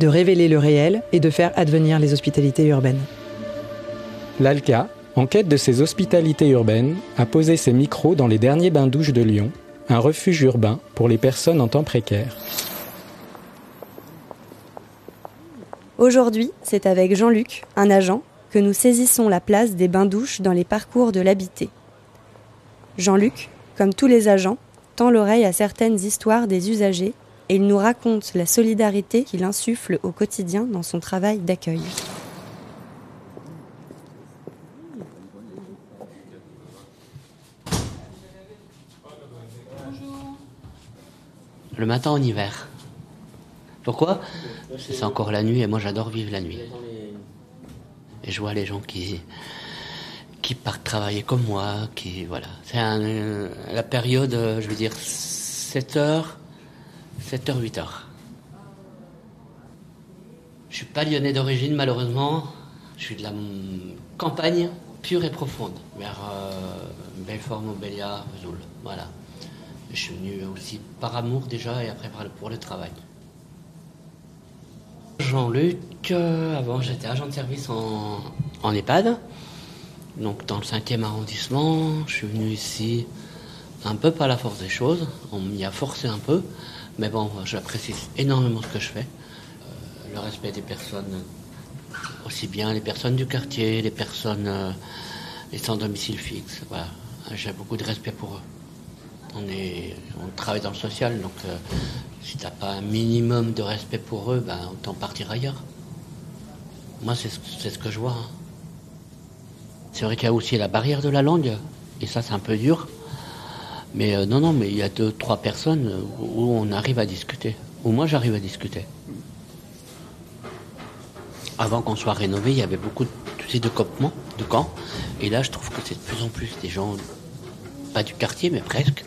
de révéler le réel et de faire advenir les hospitalités urbaines. l'ALCA, en quête de ses hospitalités urbaines, a posé ses micros dans les derniers bains-douches de Lyon, un refuge urbain pour les personnes en temps précaire. Aujourd'hui, c'est avec Jean-Luc, un agent, que nous saisissons la place des bains-douches dans les parcours de l'habité. Jean-Luc, comme tous les agents, tend l'oreille à certaines histoires des usagers et il nous raconte la solidarité qu'il insuffle au quotidien dans son travail d'accueil. Le matin en hiver. Pourquoi? C'est encore la nuit et moi j'adore vivre la nuit. Et je vois les gens qui qui partent travailler comme moi, qui voilà. C'est la période, je veux dire 7 heures, 7 heures, 8 heures. Je suis pas lyonnais d'origine malheureusement. Je suis de la campagne pure et profonde, vers euh, Belfort, Montbéliard, Vesoul. Voilà. Je suis venu aussi par amour déjà et après pour le travail. Jean-Luc, euh, avant j'étais agent de service en, en EHPAD, donc dans le 5e arrondissement. Je suis venu ici un peu par la force des choses, on m'y a forcé un peu, mais bon, j'apprécie énormément ce que je fais. Euh, le respect des personnes, aussi bien les personnes du quartier, les personnes euh, sans domicile fixe. J'ai beaucoup de respect pour eux. On, est, on travaille dans le social, donc euh, si t'as pas un minimum de respect pour eux, ben, autant partir ailleurs. Moi, c'est ce, ce que je vois. hein. C'est vrai qu'il y a aussi la barrière de la langue, et ça, c'est un peu dur. Mais euh, non, non, mais il y a deux, trois personnes euh, où on arrive à discuter. Où moi, j'arrive à discuter. Avant qu'on soit rénové, il y avait beaucoup de, tu sais, de campements, de camps. Et là, je trouve que c'est de plus en plus des gens, pas du quartier, mais presque.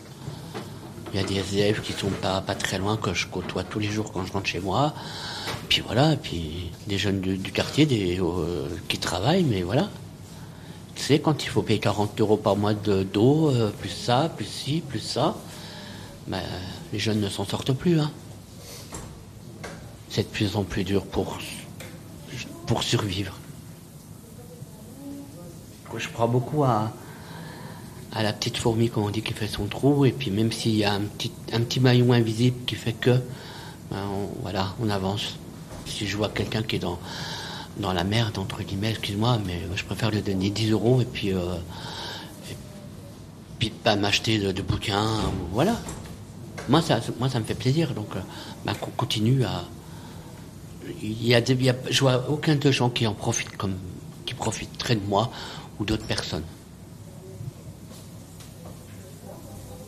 Il y a des SDF qui sont pas, très loin, que je côtoie tous les jours quand je rentre chez moi. Puis voilà, puis des jeunes du, du quartier des, euh, qui travaillent, mais voilà. Quand il faut payer 40 euros par mois de d'eau, euh, plus ça, plus ci, plus ça, ben, les jeunes ne s'en sortent plus. Hein. C'est de plus en plus dur pour, pour survivre. Je crois beaucoup à, la petite fourmi, comme on dit, qui fait son trou, et puis même s'il y a un petit, un petit maillon invisible qui fait que, ben, voilà, on avance. Si je vois quelqu'un qui est dans, dans la merde, entre guillemets, excuse-moi, mais je préfère lui donner 10 euros et puis, euh, et puis pas m'acheter de, bouquins, ou- voilà. Moi ça, moi, ça me fait plaisir, donc euh, ben, qu'on continue à. Il y a des, il y a- je vois aucun de gens qui en profitent comme, qui profiteraient de moi ou d'autres personnes.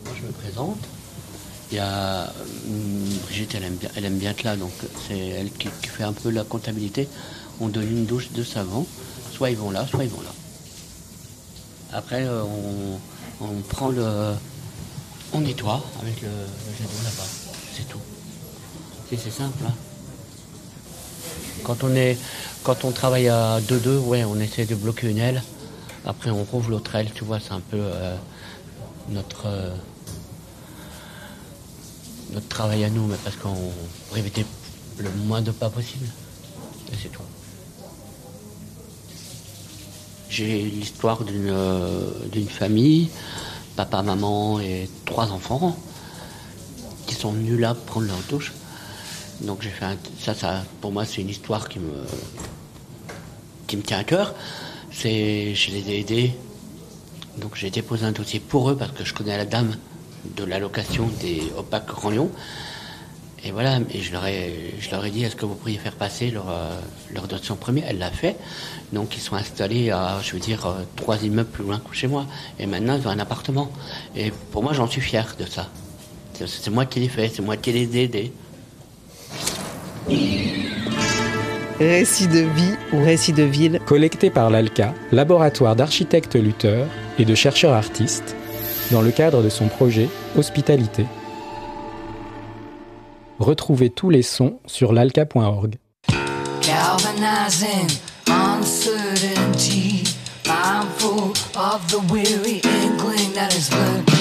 Moi, je me présente. Il y a hum, Brigitte, elle aime bien, elle aime bien être là, donc c'est elle qui, fait un peu la comptabilité. On donne une douche de savon, soit ils vont là, soit ils vont là. Après, euh, on, on prend le, on nettoie avec le, le là-bas, c'est tout. C'est c'est simple. hein. Quand on est, quand on travaille à 2-2, ouais, on essaie de bloquer une aile. Après, on rouvre l'autre aile, tu vois, c'est un peu euh, notre. euh, notre travail à nous, mais parce qu'on éviter le moins de pas possible. Et c'est tout. J'ai l'histoire d'une euh, d'une famille, papa, maman et trois enfants, qui sont venus là prendre leur douche. Donc j'ai fait un, ça, ça, pour moi, c'est une histoire qui me, qui me tient à cœur. C'est, je les ai aidés. Donc j'ai déposé un dossier pour eux parce que je connais la dame de l'allocation des OPAC Grand Lyon. Et voilà, et je leur ai, je leur ai dit, est-ce que vous pourriez faire passer leur, euh, leur dotation première? Elle l'a fait. Donc ils sont installés à, je veux dire, euh, trois immeubles plus loin que chez moi. Et maintenant, ils ont un appartement. Et pour moi, j'en suis fier de ça. C'est- C'est moi qui l'ai fait, c'est moi qui les ai aidés. Récit de vie ou récit de ville, collecté par l'ALCA, laboratoire d'architectes lutteurs et de chercheurs artistes, dans le cadre de son projet Hospitalité. Retrouvez tous les sons sur l'alca.org. uncertainty, mindful of the weary inkling that is lurking